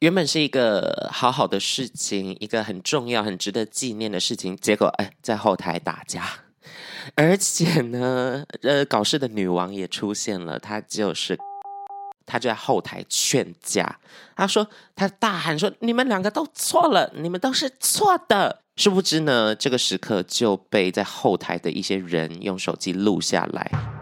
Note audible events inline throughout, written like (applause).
原本是一个好好的事情，一个很重要、很值得纪念的事情，结果哎，在后台打架，(laughs) 而且呢，呃，搞事的女王也出现了，她就是，她就在后台劝架，她说，她大喊说：“你们两个都错了，你们都是错的。”殊不知呢，这个时刻就被在后台的一些人用手机录下来。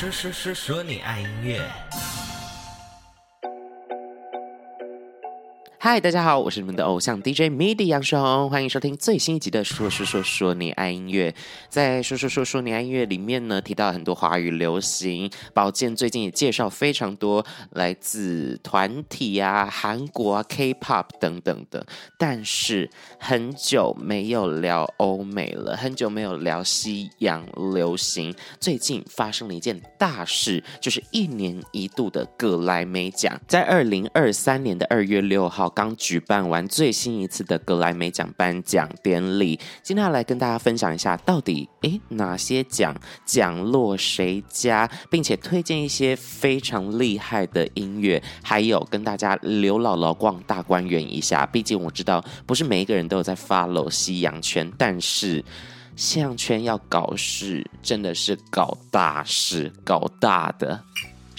说说说说你爱音乐。嗨，大家好，我是你们的偶像 DJ MIDI 杨世宏，欢迎收听最新一集的《说说说说你爱音乐》。在《说说说说你爱音乐》里面呢，提到很多华语流行，宝剑最近也介绍非常多来自团体啊、韩国啊、K-pop 等等的。但是很久没有聊欧美了，很久没有聊西洋流行。最近发生了一件大事，就是一年一度的格莱美奖，在二零二三年的二月六号。刚举办完最新一次的格莱美奖颁奖典礼，今天要来跟大家分享一下，到底诶哪些奖奖落谁家，并且推荐一些非常厉害的音乐，还有跟大家刘姥姥逛大观园一下。毕竟我知道不是每一个人都有在 follow 西洋圈，但是西洋圈要搞事，真的是搞大事，搞大的。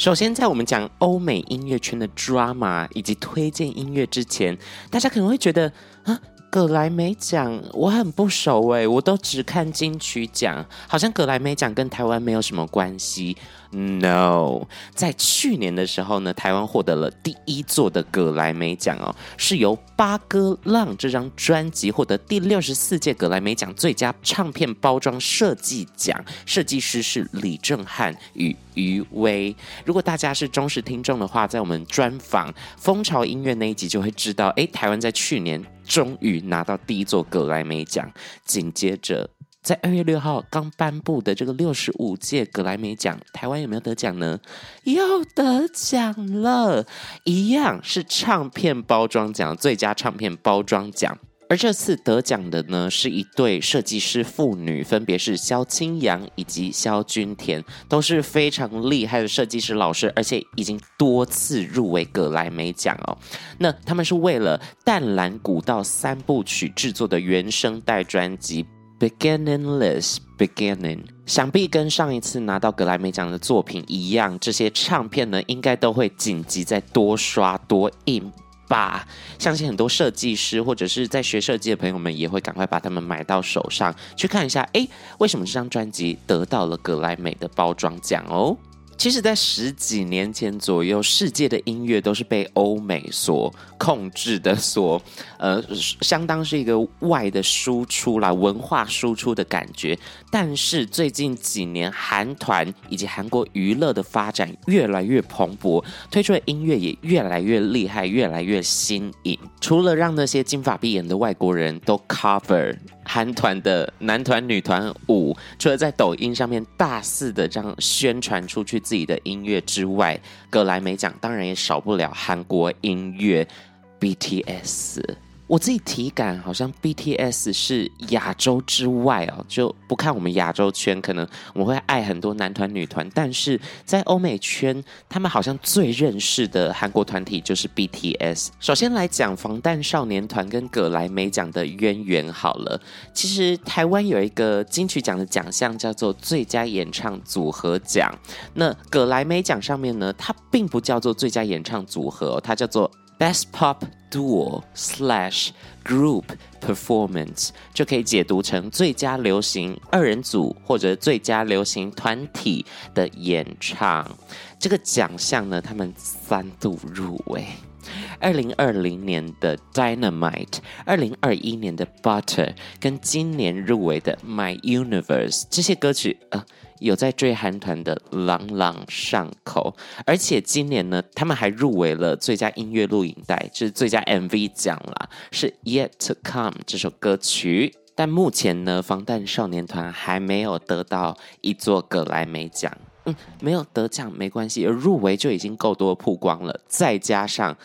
首先，在我们讲欧美音乐圈的 drama 以及推荐音乐之前，大家可能会觉得啊，葛莱美奖我很不熟诶，我都只看金曲奖，好像葛莱美奖跟台湾没有什么关系。No，在去年的时候呢，台湾获得了第一座的葛莱美奖哦，是由《八哥浪》这张专辑获得第六十四届葛莱美奖最佳唱片包装设计奖，设计师是李正翰与余威。如果大家是忠实听众的话，在我们专访风潮音乐那一集就会知道，哎，台湾在去年终于拿到第一座格莱美奖，紧接着。在二月六号刚颁布的这个六十五届格莱美奖，台湾有没有得奖呢？又得奖了，一样是唱片包装奖最佳唱片包装奖。而这次得奖的呢，是一对设计师妇女，分别是萧清扬以及萧君田，都是非常厉害的设计师老师，而且已经多次入围葛莱美奖哦。那他们是为了《淡蓝古道三部曲》制作的原声带专辑。Beginningless Beginning，想必跟上一次拿到格莱美奖的作品一样，这些唱片呢，应该都会紧急再多刷多印吧。相信很多设计师或者是在学设计的朋友们，也会赶快把它们买到手上，去看一下，哎，为什么这张专辑得到了格莱美的包装奖哦？其实，在十几年前左右，世界的音乐都是被欧美所控制的，所呃，相当是一个外的输出啦，文化输出的感觉。但是最近几年，韩团以及韩国娱乐的发展越来越蓬勃，推出的音乐也越来越厉害，越来越新颖。除了让那些金发碧眼的外国人都 cover。韩团的男团、女团舞，除了在抖音上面大肆的这样宣传出去自己的音乐之外，葛莱美奖当然也少不了韩国音乐 BTS。我自己体感好像 BTS 是亚洲之外哦，就不看我们亚洲圈，可能我们会爱很多男团女团，但是在欧美圈，他们好像最认识的韩国团体就是 BTS。首先来讲防弹少年团跟葛莱美奖的渊源好了，其实台湾有一个金曲奖的奖项叫做最佳演唱组合奖，那葛莱美奖上面呢，它并不叫做最佳演唱组合，它叫做 Best Pop Duo slash Group Performance 就可以解读成最佳流行二人组或者最佳流行团体的演唱。这个奖项呢，他们三度入围：二零二零年的 Dynamite，二零二一年的 Butter，跟今年入围的 My Universe。这些歌曲啊。有在追韩团的朗朗上口，而且今年呢，他们还入围了最佳音乐录影带，就是最佳 MV 奖啦，是 Yet to Come 这首歌曲。但目前呢，防弹少年团还没有得到一座葛莱美奖，嗯，没有得奖没关系，入围就已经够多曝光了，再加上。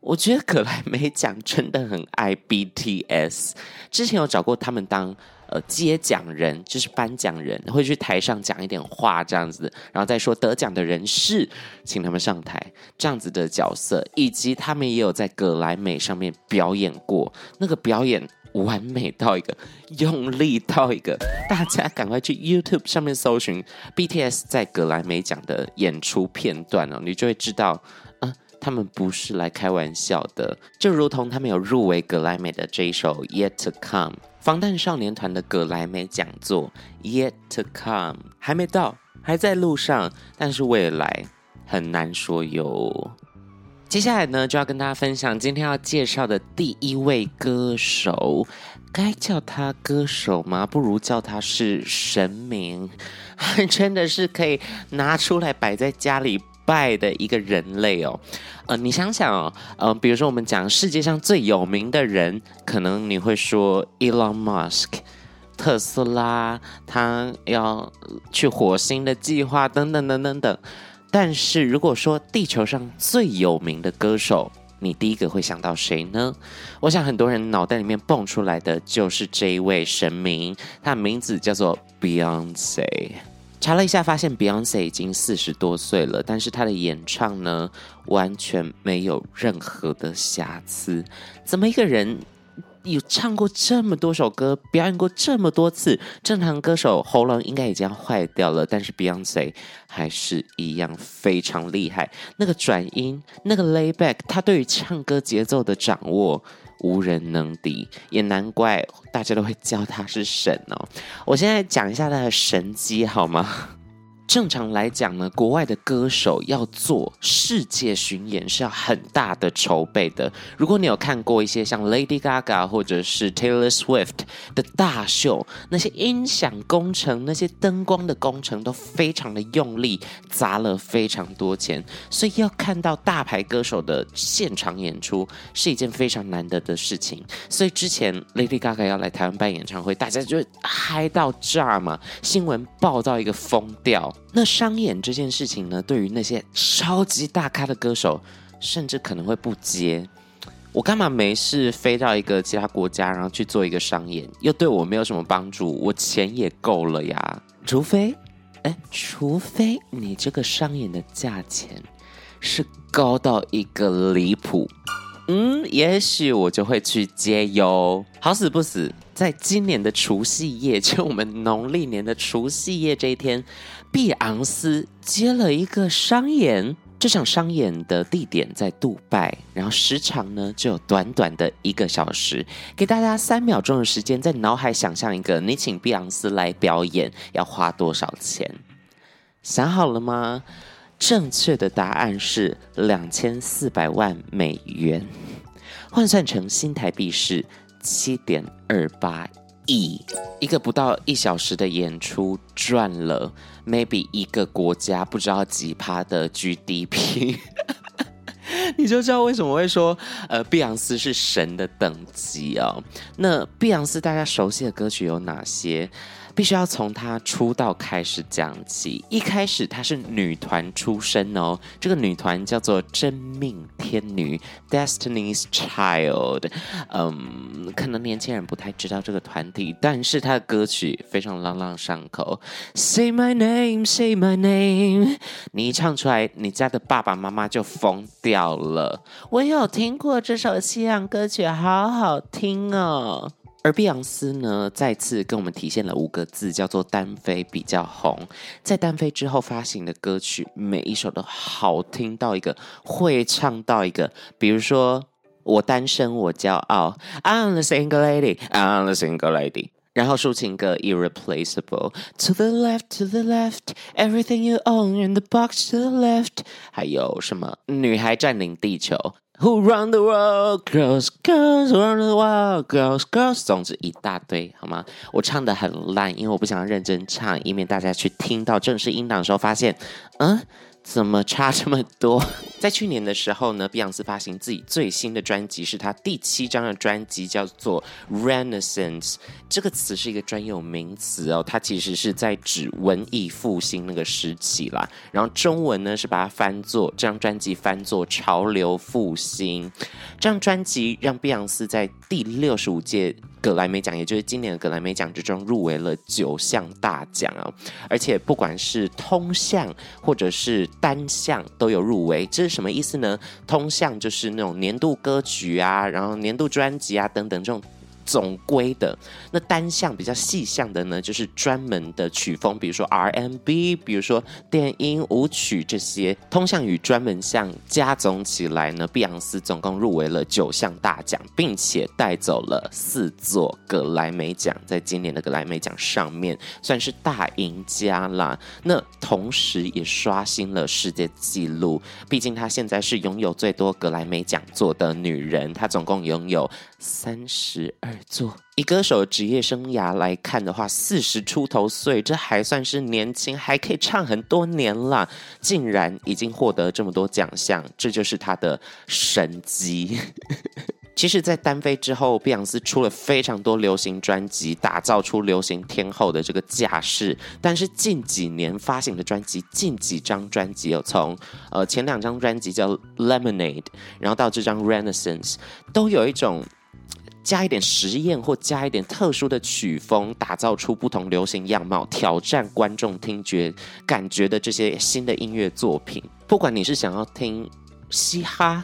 我觉得葛莱美奖真的很爱 BTS，之前有找过他们当呃接奖人，就是颁奖人会去台上讲一点话这样子，然后再说得奖的人士，请他们上台这样子的角色，以及他们也有在葛莱美上面表演过，那个表演完美到一个，用力到一个，大家赶快去 YouTube 上面搜寻 BTS 在葛莱美奖的演出片段哦，你就会知道。啊他们不是来开玩笑的，就如同他们有入围格莱美的这一首《Yet to Come》，防弹少年团的格莱美讲座《Yet to Come》还没到，还在路上，但是未来很难说哟。接下来呢，就要跟大家分享今天要介绍的第一位歌手，该叫他歌手吗？不如叫他是神明，(laughs) 真的是可以拿出来摆在家里。败的一个人类哦，呃，你想想哦，呃，比如说我们讲世界上最有名的人，可能你会说 Elon Musk，特斯拉，他要去火星的计划等等等等等。但是如果说地球上最有名的歌手，你第一个会想到谁呢？我想很多人脑袋里面蹦出来的就是这一位神明，他的名字叫做 Beyonce。查了一下，发现 Beyonce 已经四十多岁了，但是她的演唱呢，完全没有任何的瑕疵。怎么一个人有唱过这么多首歌，表演过这么多次，正常歌手喉咙应该已经要坏掉了，但是 Beyonce 还是一样非常厉害。那个转音，那个 layback，他对于唱歌节奏的掌握。无人能敌，也难怪大家都会叫他是神哦。我现在讲一下他的神机好吗？正常来讲呢，国外的歌手要做世界巡演是要很大的筹备的。如果你有看过一些像 Lady Gaga 或者是 Taylor Swift 的大秀，那些音响工程、那些灯光的工程都非常的用力，砸了非常多钱，所以要看到大牌歌手的现场演出是一件非常难得的事情。所以之前 Lady Gaga 要来台湾办演唱会，大家就嗨到炸嘛，新闻报到一个疯掉。那商演这件事情呢，对于那些超级大咖的歌手，甚至可能会不接。我干嘛没事飞到一个其他国家，然后去做一个商演，又对我没有什么帮助，我钱也够了呀。除非，哎，除非你这个商演的价钱是高到一个离谱，嗯，也许我就会去接哟。好死不死，在今年的除夕夜，就我们农历年的除夕夜这一天。碧昂斯接了一个商演，这场商演的地点在杜拜，然后时长呢就有短短的一个小时，给大家三秒钟的时间，在脑海想象一个你请碧昂斯来表演要花多少钱？想好了吗？正确的答案是两千四百万美元，换算成新台币是七点二八亿。一个不到一小时的演出赚了。maybe 一个国家不知道几趴的 GDP，(laughs) 你就知道为什么会说呃，碧昂斯是神的等级哦。那碧昂斯大家熟悉的歌曲有哪些？必须要从她出道开始讲起。一开始她是女团出身哦，这个女团叫做真命天女 （Destiny's Child）。嗯，可能年轻人不太知道这个团体，但是她的歌曲非常朗朗上口。Say my name, say my name，你一唱出来，你家的爸爸妈妈就疯掉了。我有听过这首西洋歌曲，好好听哦。而碧昂斯呢，再次跟我们体现了五个字，叫做单飞比较红。在单飞之后发行的歌曲，每一首都好听到一个，会唱到一个。比如说，我单身我骄傲，I'm the single lady，I'm the single lady。然后抒情歌 Irreplaceable，To the left, to the left，Everything you own in the box to the left。还有什么？女孩占领地球。Who run the world? Girls, girls, run the world. Girls, girls. 总之一大堆，好吗？我唱的很烂，因为我不想认真唱，以免大家去听到正式音档的时候发现，嗯。怎么差这么多？(laughs) 在去年的时候呢，碧昂斯发行自己最新的专辑，是他第七张的专辑，叫做 Renaissance。这个词是一个专有名词哦，它其实是在指文艺复兴那个时期啦。然后中文呢是把它翻作这张专辑翻作潮流复兴。这张专辑让碧昂斯在第六十五届格莱美奖，也就是今年的格莱美奖之中入围了九项大奖啊，而且不管是通项或者是单项都有入围。这是什么意思呢？通项就是那种年度歌曲啊，然后年度专辑啊等等这种。总归的那单项比较细项的呢，就是专门的曲风，比如说 R&B，比如说电音舞曲这些。通项与专门项加总起来呢，碧昂斯总共入围了九项大奖，并且带走了四座格莱美奖，在今年的格莱美奖上面算是大赢家啦。那同时也刷新了世界纪录，毕竟她现在是拥有最多格莱美奖座的女人，她总共拥有三十二。做以歌手职业生涯来看的话，四十出头岁，这还算是年轻，还可以唱很多年了。竟然已经获得这么多奖项，这就是他的神迹。(laughs) 其实，在单飞之后，碧昂斯出了非常多流行专辑，打造出流行天后的这个架势。但是近几年发行的专辑，近几张专辑有从呃前两张专辑叫《Lemonade》，然后到这张《Renaissance》，都有一种。加一点实验或加一点特殊的曲风，打造出不同流行样貌，挑战观众听觉感觉的这些新的音乐作品。不管你是想要听嘻哈，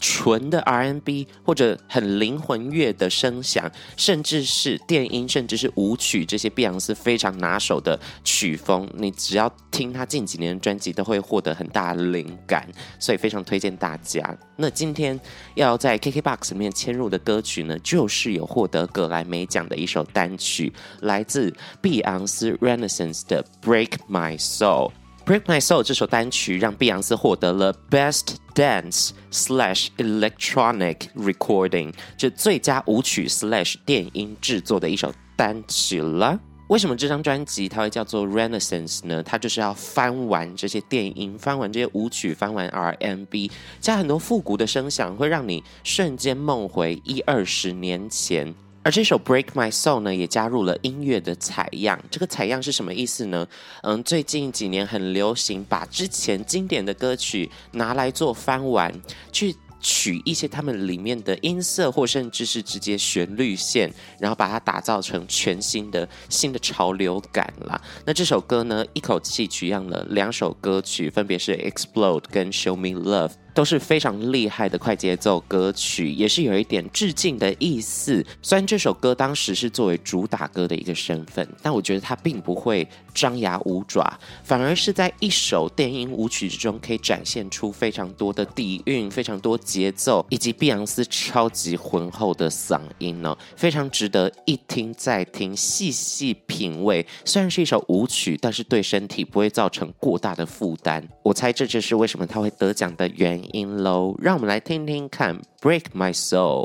纯的 R&B 或者很灵魂乐的声响，甚至是电音，甚至是舞曲，这些碧昂斯非常拿手的曲风，你只要听他近几年的专辑，都会获得很大的灵感，所以非常推荐大家。那今天要在 KKBOX 里面嵌入的歌曲呢，就是有获得格莱美奖的一首单曲，来自碧昂斯 Renaissance 的《Break My Soul》。Break My Soul 这首单曲让碧昂斯获得了 Best Dance Slash Electronic Recording，就最佳舞曲 Slash 电音制作的一首单曲了。为什么这张专辑它会叫做 Renaissance 呢？它就是要翻完这些电音，翻完这些舞曲，翻完 RMB，加很多复古的声响，会让你瞬间梦回一二十年前。而这首《Break My Soul》呢，也加入了音乐的采样。这个采样是什么意思呢？嗯，最近几年很流行，把之前经典的歌曲拿来做翻玩，去取一些他们里面的音色，或甚至是直接旋律线，然后把它打造成全新的新的潮流感啦。那这首歌呢，一口气取样了两首歌曲，分别是《Explode》跟《Show Me Love》。都是非常厉害的快节奏歌曲，也是有一点致敬的意思。虽然这首歌当时是作为主打歌的一个身份，但我觉得它并不会张牙舞爪，反而是在一首电音舞曲之中，可以展现出非常多的底蕴、非常多节奏，以及碧昂斯超级浑厚的嗓音呢，非常值得一听再听，细细品味。虽然是一首舞曲，但是对身体不会造成过大的负担。我猜这就是为什么他会得奖的原因。音喽，让我们来听听看《Break My Soul》。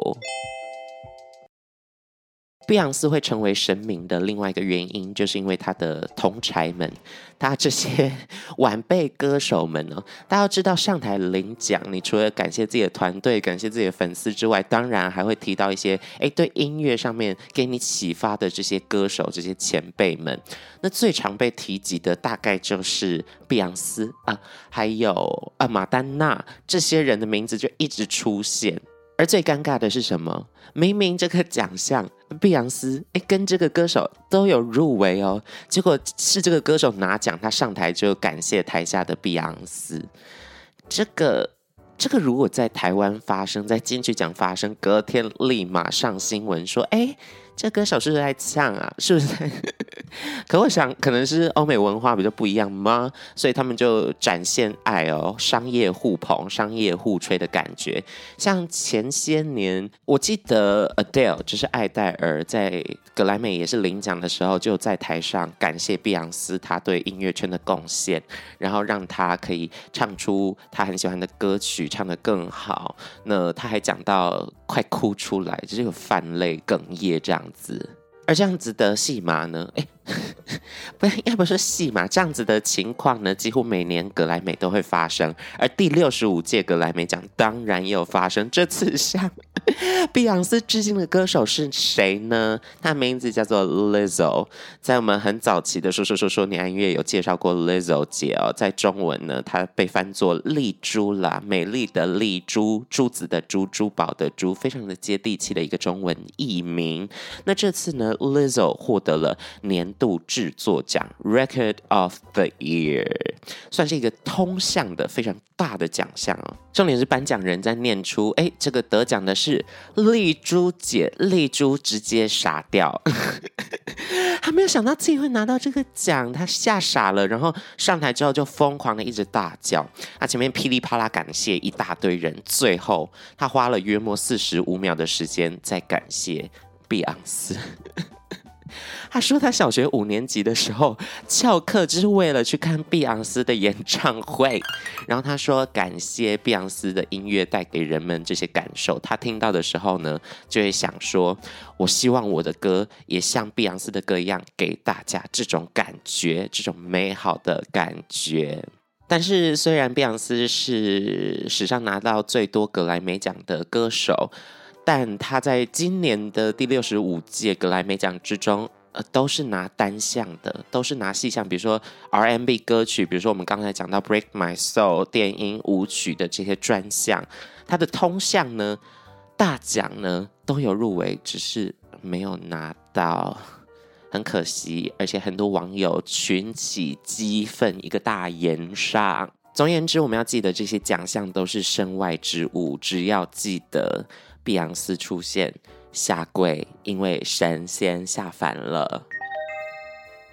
碧昂斯会成为神明的另外一个原因，就是因为他的同侪们，他这些晚辈歌手们呢，大家要知道上台领奖，你除了感谢自己的团队、感谢自己的粉丝之外，当然还会提到一些哎，对音乐上面给你启发的这些歌手、这些前辈们。那最常被提及的大概就是碧昂斯啊，还有啊玛丹娜这些人的名字就一直出现。而最尴尬的是什么？明明这个奖项，碧昂斯诶跟这个歌手都有入围哦，结果是这个歌手拿奖，他上台就感谢台下的碧昂斯。这个这个如果在台湾发生，在金曲奖发生，隔天立马上新闻说，哎。这歌手是不是在唱啊？是不是在？(laughs) 可我想，可能是欧美文化比较不一样吗？所以他们就展现爱哦，商业互捧、商业互吹的感觉。像前些年，我记得 Adele 就是艾黛尔在格莱美也是领奖的时候，就在台上感谢碧昂斯她对音乐圈的贡献，然后让她可以唱出她很喜欢的歌曲，唱得更好。那他还讲到快哭出来，就是有泛泪哽咽这样。子，而这样子的戏码呢，(laughs) 不，要不说戏嘛，这样子的情况呢，几乎每年格莱美都会发生。而第六十五届格莱美奖当然也有发生。这次向碧昂斯致敬的歌手是谁呢？他名字叫做 Lizzo。在我们很早期的说说说说你爱音乐有介绍过 Lizzo 姐哦，在中文呢，她被翻作丽珠啦，美丽的丽珠，珠子的珠，珠宝的珠，非常的接地气的一个中文译名。那这次呢，Lizzo 获得了年度制作奖 Record of the Year，算是一个通向的非常大的奖项哦。重点是颁奖人在念出，哎，这个得奖的是丽珠姐，丽珠直接傻掉，(laughs) 还没有想到自己会拿到这个奖，他吓傻了，然后上台之后就疯狂的一直大叫，他前面噼里啪啦感谢一大堆人，最后他花了约莫四十五秒的时间在感谢碧昂斯。他说他小学五年级的时候翘课就是为了去看碧昂斯的演唱会，然后他说感谢碧昂斯的音乐带给人们这些感受。他听到的时候呢，就会想说，我希望我的歌也像碧昂斯的歌一样，给大家这种感觉，这种美好的感觉。但是虽然碧昂斯是史上拿到最多格莱美奖的歌手。但他在今年的第六十五届格莱美奖之中，呃，都是拿单项的，都是拿细项，比如说 R&B 歌曲，比如说我们刚才讲到《Break My Soul》电音舞曲的这些专项，他的通项呢，大奖呢都有入围，只是没有拿到，很可惜，而且很多网友群起激愤，一个大炎上。总而言之，我们要记得这些奖项都是身外之物，只要记得。碧昂斯出现下跪，因为神仙下凡了。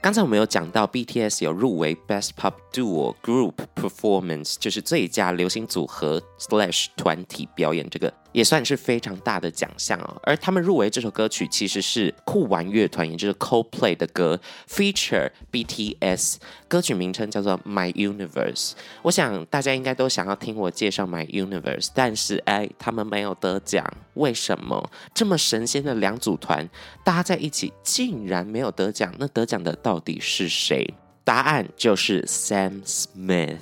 刚才我们有讲到，BTS 有入围 Best Pop Duo Group Performance，就是最佳流行组合 slash 团体表演这个。也算是非常大的奖项哦，而他们入围这首歌曲其实是酷玩乐团，也就是 Coldplay 的歌，feature BTS，歌曲名称叫做 My Universe。我想大家应该都想要听我介绍 My Universe，但是哎，他们没有得奖，为什么？这么神仙的两组团搭在一起，竟然没有得奖？那得奖的到底是谁？答案就是 Sam Smith。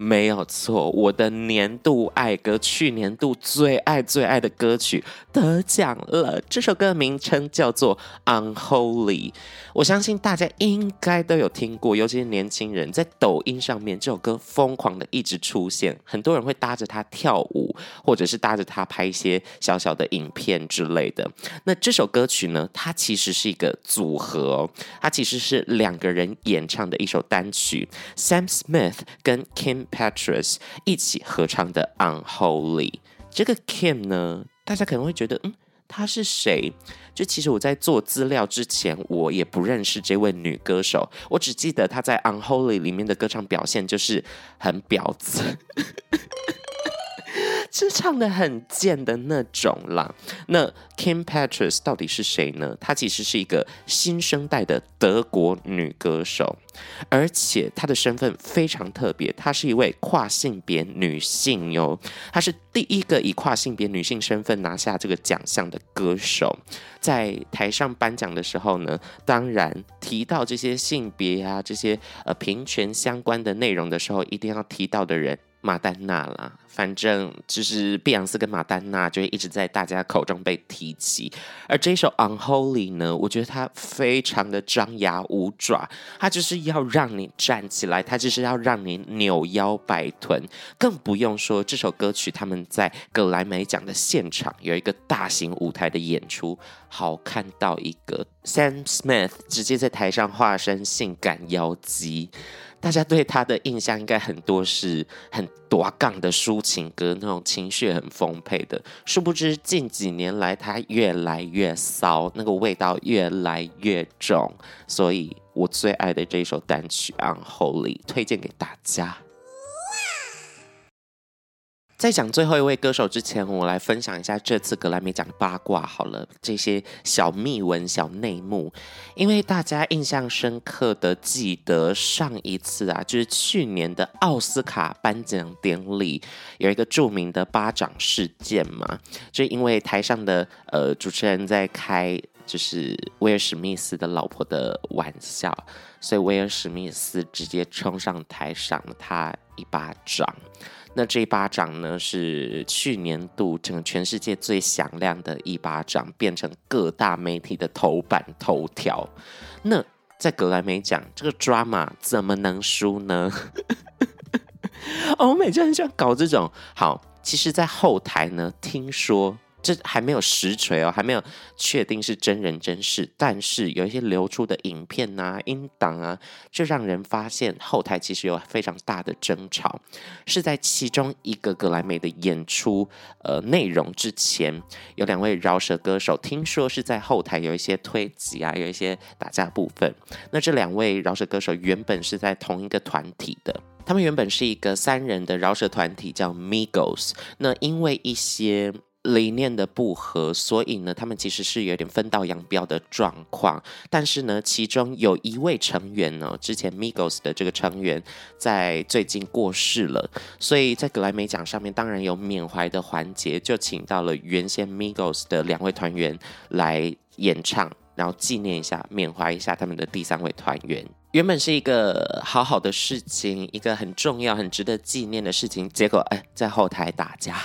没有错，我的年度爱歌，去年度最爱最爱的歌曲得奖了。这首歌的名称叫做《Unholy》，我相信大家应该都有听过，尤其是年轻人，在抖音上面这首歌疯狂的一直出现，很多人会搭着它跳舞，或者是搭着它拍一些小小的影片之类的。那这首歌曲呢，它其实是一个组合，它其实是两个人演唱的一首单曲，Sam Smith 跟 Kim。Patris 一起合唱的《Unholy》，这个 Kim 呢，大家可能会觉得，嗯，她是谁？就其实我在做资料之前，我也不认识这位女歌手，我只记得她在《Unholy》里面的歌唱表现就是很婊子。是唱的很贱的那种啦。那 Kim Petras 到底是谁呢？她其实是一个新生代的德国女歌手，而且她的身份非常特别，她是一位跨性别女性哟。她是第一个以跨性别女性身份拿下这个奖项的歌手。在台上颁奖的时候呢，当然提到这些性别啊、这些呃平权相关的内容的时候，一定要提到的人。马丹娜啦，反正就是碧昂斯跟马丹娜就会一直在大家口中被提起。而这首《Unholy》呢，我觉得它非常的张牙舞爪，它就是要让你站起来，它就是要让你扭腰摆臀。更不用说这首歌曲他们在格莱美奖的现场有一个大型舞台的演出，好看到一个 Sam Smith 直接在台上化身性感妖姬。大家对他的印象应该很多是很多杠的抒情歌，那种情绪很丰沛的。殊不知近几年来他越来越骚，那个味道越来越重。所以我最爱的这首单曲《Unholy》推荐给大家。在讲最后一位歌手之前，我来分享一下这次格莱美奖的八卦好了，这些小秘闻、小内幕。因为大家印象深刻的记得上一次啊，就是去年的奥斯卡颁奖典礼，有一个著名的巴掌事件嘛，就因为台上的呃主持人在开。就是威尔史密斯的老婆的玩笑，所以威尔史密斯直接冲上台赏了他一巴掌。那这一巴掌呢，是去年度整个全世界最响亮的一巴掌，变成各大媒体的头版头条。那在格莱美奖，这个 drama 怎么能输呢？欧美就很喜欢搞这种。好，其实，在后台呢，听说。这还没有实锤哦，还没有确定是真人真事，但是有一些流出的影片呐、啊、音档啊，就让人发现后台其实有非常大的争吵，是在其中一个格莱美的演出呃内容之前，有两位饶舌歌手，听说是在后台有一些推挤啊，有一些打架部分。那这两位饶舌歌手原本是在同一个团体的，他们原本是一个三人的饶舌团体，叫 Migos。那因为一些理念的不合，所以呢，他们其实是有点分道扬镳的状况。但是呢，其中有一位成员呢，之前 Migos 的这个成员在最近过世了，所以在格莱美奖上面当然有缅怀的环节，就请到了原先 Migos 的两位团员来演唱，然后纪念一下、缅怀一下他们的第三位团员。原本是一个好好的事情，一个很重要、很值得纪念的事情，结果哎，在后台打架。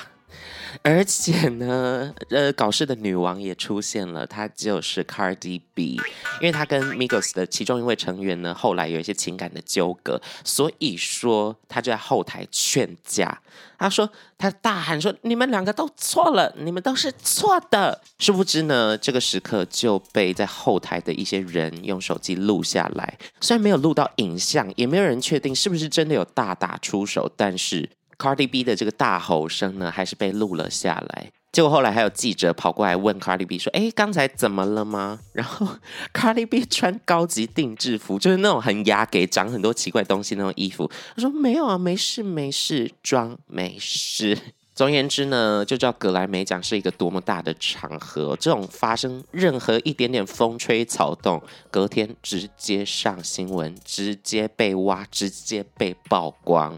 (laughs) 而且呢，呃，搞事的女王也出现了，她就是 Cardi B，因为她跟 Migos 的其中一位成员呢，后来有一些情感的纠葛，所以说她就在后台劝架。她说，她大喊说：“你们两个都错了，你们都是错的。”殊不知呢，这个时刻就被在后台的一些人用手机录下来，虽然没有录到影像，也没有人确定是不是真的有大打出手，但是。Cardi B 的这个大吼声呢，还是被录了下来。结果后来还有记者跑过来问 Cardi B 说：“哎，刚才怎么了吗？”然后 (laughs) Cardi B 穿高级定制服，就是那种很雅给、长很多奇怪东西那种衣服。他说：“没有啊，没事没事，装没事。”总而言之呢，就知道格莱美奖是一个多么大的场合。这种发生任何一点点风吹草动，隔天直接上新闻，直接被挖，直接被曝光。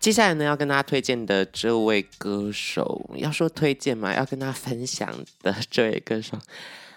接下来呢，要跟大家推荐的这位歌手，要说推荐嘛，要跟大家分享的这位歌手，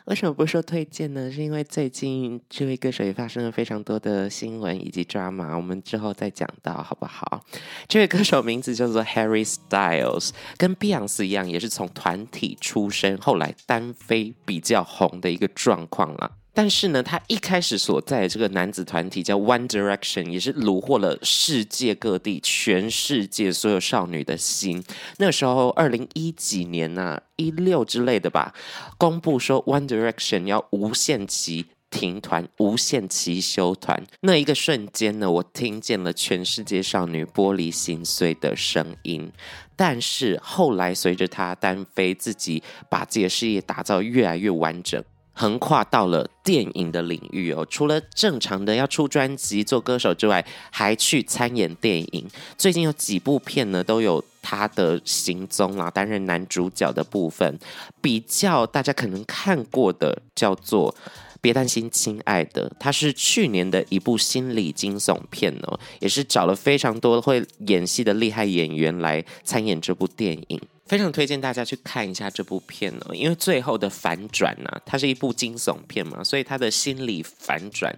为什么不说推荐呢？是因为最近这位歌手也发生了非常多的新闻以及 drama，我们之后再讲到好不好？这位歌手名字叫做 Harry Styles，跟 Beyonce 一样，也是从团体出身，后来单飞比较红的一个状况了。但是呢，他一开始所在的这个男子团体叫 One Direction，也是虏获了世界各地、全世界所有少女的心。那时候，二零一几年呐、啊，一六之类的吧，公布说 One Direction 要无限期停团、无限期休团。那一个瞬间呢，我听见了全世界少女玻璃心碎的声音。但是后来，随着他单飞，自己把自己的事业打造越来越完整。横跨到了电影的领域哦，除了正常的要出专辑、做歌手之外，还去参演电影。最近有几部片呢，都有他的行踪啦，担任男主角的部分。比较大家可能看过的叫做《别担心，亲爱的》，它是去年的一部心理惊悚片哦，也是找了非常多会演戏的厉害演员来参演这部电影。非常推荐大家去看一下这部片哦，因为最后的反转呢、它是一部惊悚片嘛，所以它的心理反转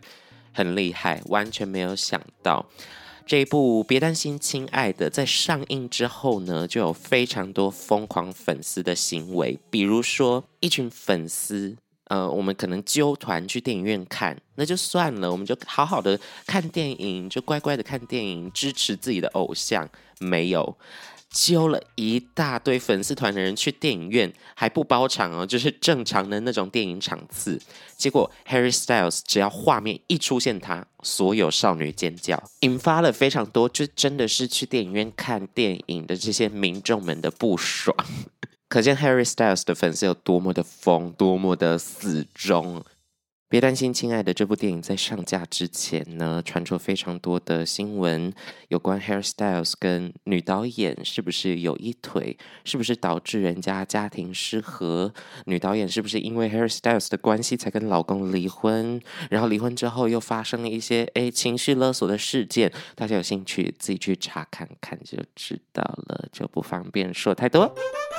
很厉害，完全没有想到这一部《别担心，亲爱的》在上映之后呢，就有非常多疯狂粉丝的行为，比如说一群粉丝，呃，我们可能揪团去电影院看，那就算了，我们就好好的看电影，就乖乖的看电影，支持自己的偶像，没有。揪了一大堆粉丝团的人去电影院，还不包场哦，就是正常的那种电影场次。结果 Harry Styles 只要画面一出现他，所有少女尖叫，引发了非常多，就真的是去电影院看电影的这些民众们的不爽。(laughs) 可见 Harry Styles 的粉丝有多么的疯，多么的死忠。别担心，亲爱的，这部电影在上架之前呢，传出非常多的新闻，有关 Hairstyles 跟女导演是不是有一腿，是不是导致人家家庭失和，女导演是不是因为 Hairstyles 的关系才跟老公离婚，然后离婚之后又发生了一些诶情绪勒索的事件，大家有兴趣自己去查看看就知道了，就不方便说太多。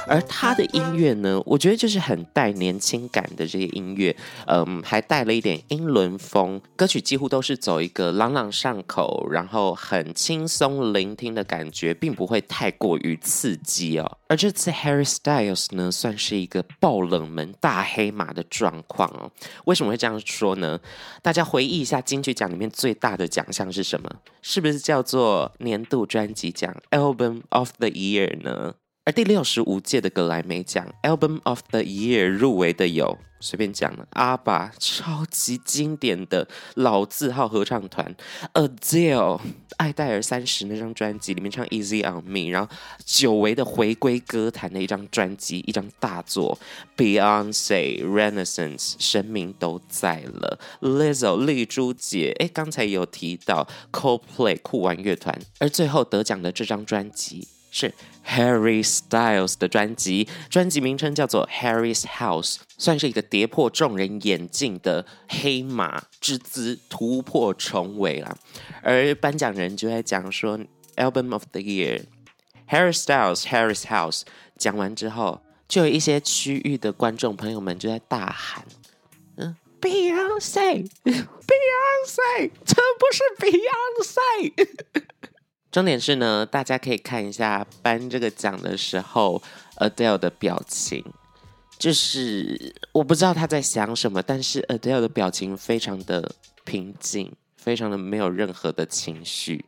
而他的音乐呢，我觉得就是很带年轻感的这些音乐，嗯，还带了一点英伦风，歌曲几乎都是走一个朗朗上口，然后很轻松聆听的感觉，并不会太过于刺激哦。而这次 Harry Styles 呢，算是一个爆冷门大黑马的状况哦。为什么会这样说呢？大家回忆一下金曲奖里面最大的奖项是什么？是不是叫做年度专辑奖 Album of the Year 呢？而第六十五届的格莱美奖 Album of the Year 入围的有，随便讲了，阿爸超级经典的老字号合唱团 Adele 爱黛尔三十那张专辑里面唱 Easy on Me，然后久违的回归歌坛的一张专辑，一张大作 Beyonce Renaissance 声名都在了，Lizzo 丽珠姐，哎，刚才有提到 Coldplay 酷玩乐团，而最后得奖的这张专辑是。Harry Styles 的专辑，专辑名称叫做《Harry's House》，算是一个跌破众人眼镜的黑马之姿，突破重围了。而颁奖人就在讲说，Album of the Year，Harry Styles Harry's House。讲完之后，就有一些区域的观众朋友们就在大喊：“嗯，Beyonce，Beyonce，这不是 Beyonce。”重点是呢，大家可以看一下颁这个奖的时候，Adele 的表情，就是我不知道他在想什么，但是 Adele 的表情非常的平静，非常的没有任何的情绪，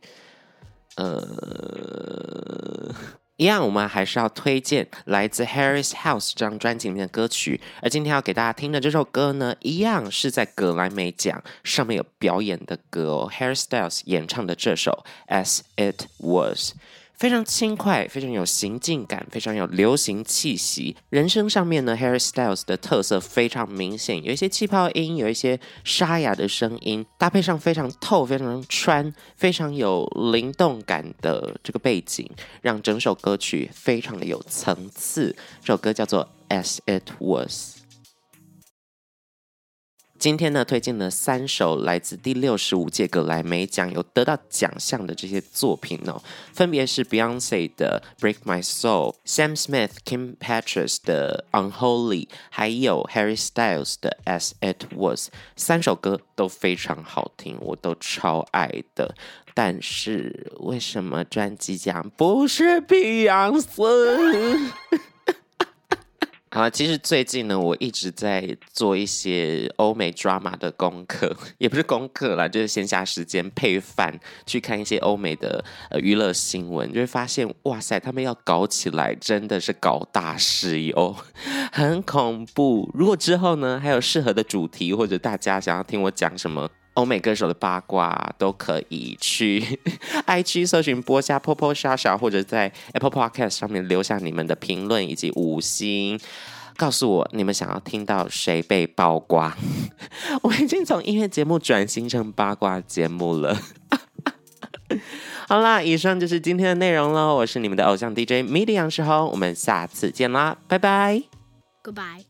呃。一样，我们还是要推荐来自 Harry's House 这张专辑里面的歌曲。而今天要给大家听的这首歌呢，一样是在格莱美奖上面有表演的歌哦，Harry Styles 演唱的这首 As It Was。非常轻快，非常有行进感，非常有流行气息。人声上面呢，Harry Styles 的特色非常明显，有一些气泡音，有一些沙哑的声音，搭配上非常透、非常穿、非常有灵动感的这个背景，让整首歌曲非常的有层次。这首歌叫做《As It Was》。今天呢，推荐了三首来自第六十五届格莱美奖有得到奖项的这些作品哦，分别是 Beyonce 的《Break My Soul》、Sam Smith、Kim Petras 的《Unholy》，还有 Harry Styles 的《As It Was》。三首歌都非常好听，我都超爱的。但是为什么专辑奖不是 Beyonce？好，其实最近呢，我一直在做一些欧美 drama 的功课，(laughs) 也不是功课啦，就是闲暇时间配饭去看一些欧美的呃娱乐新闻，就会发现哇塞，他们要搞起来真的是搞大事哟，(laughs) 很恐怖。如果之后呢，还有适合的主题，或者大家想要听我讲什么欧美歌手的八卦，都可以去 (laughs) IG 搜寻播下 Popo 莎莎，或者在 Apple Podcast 上面留下你们的评论以及五星，告诉我你们想要听到谁被曝光。(laughs) 我已经从音乐节目转型成八卦节目了。(laughs) 好啦，以上就是今天的内容喽。我是你们的偶像 DJ MIDI 杨世宏，我们下次见啦，拜拜。Goodbye。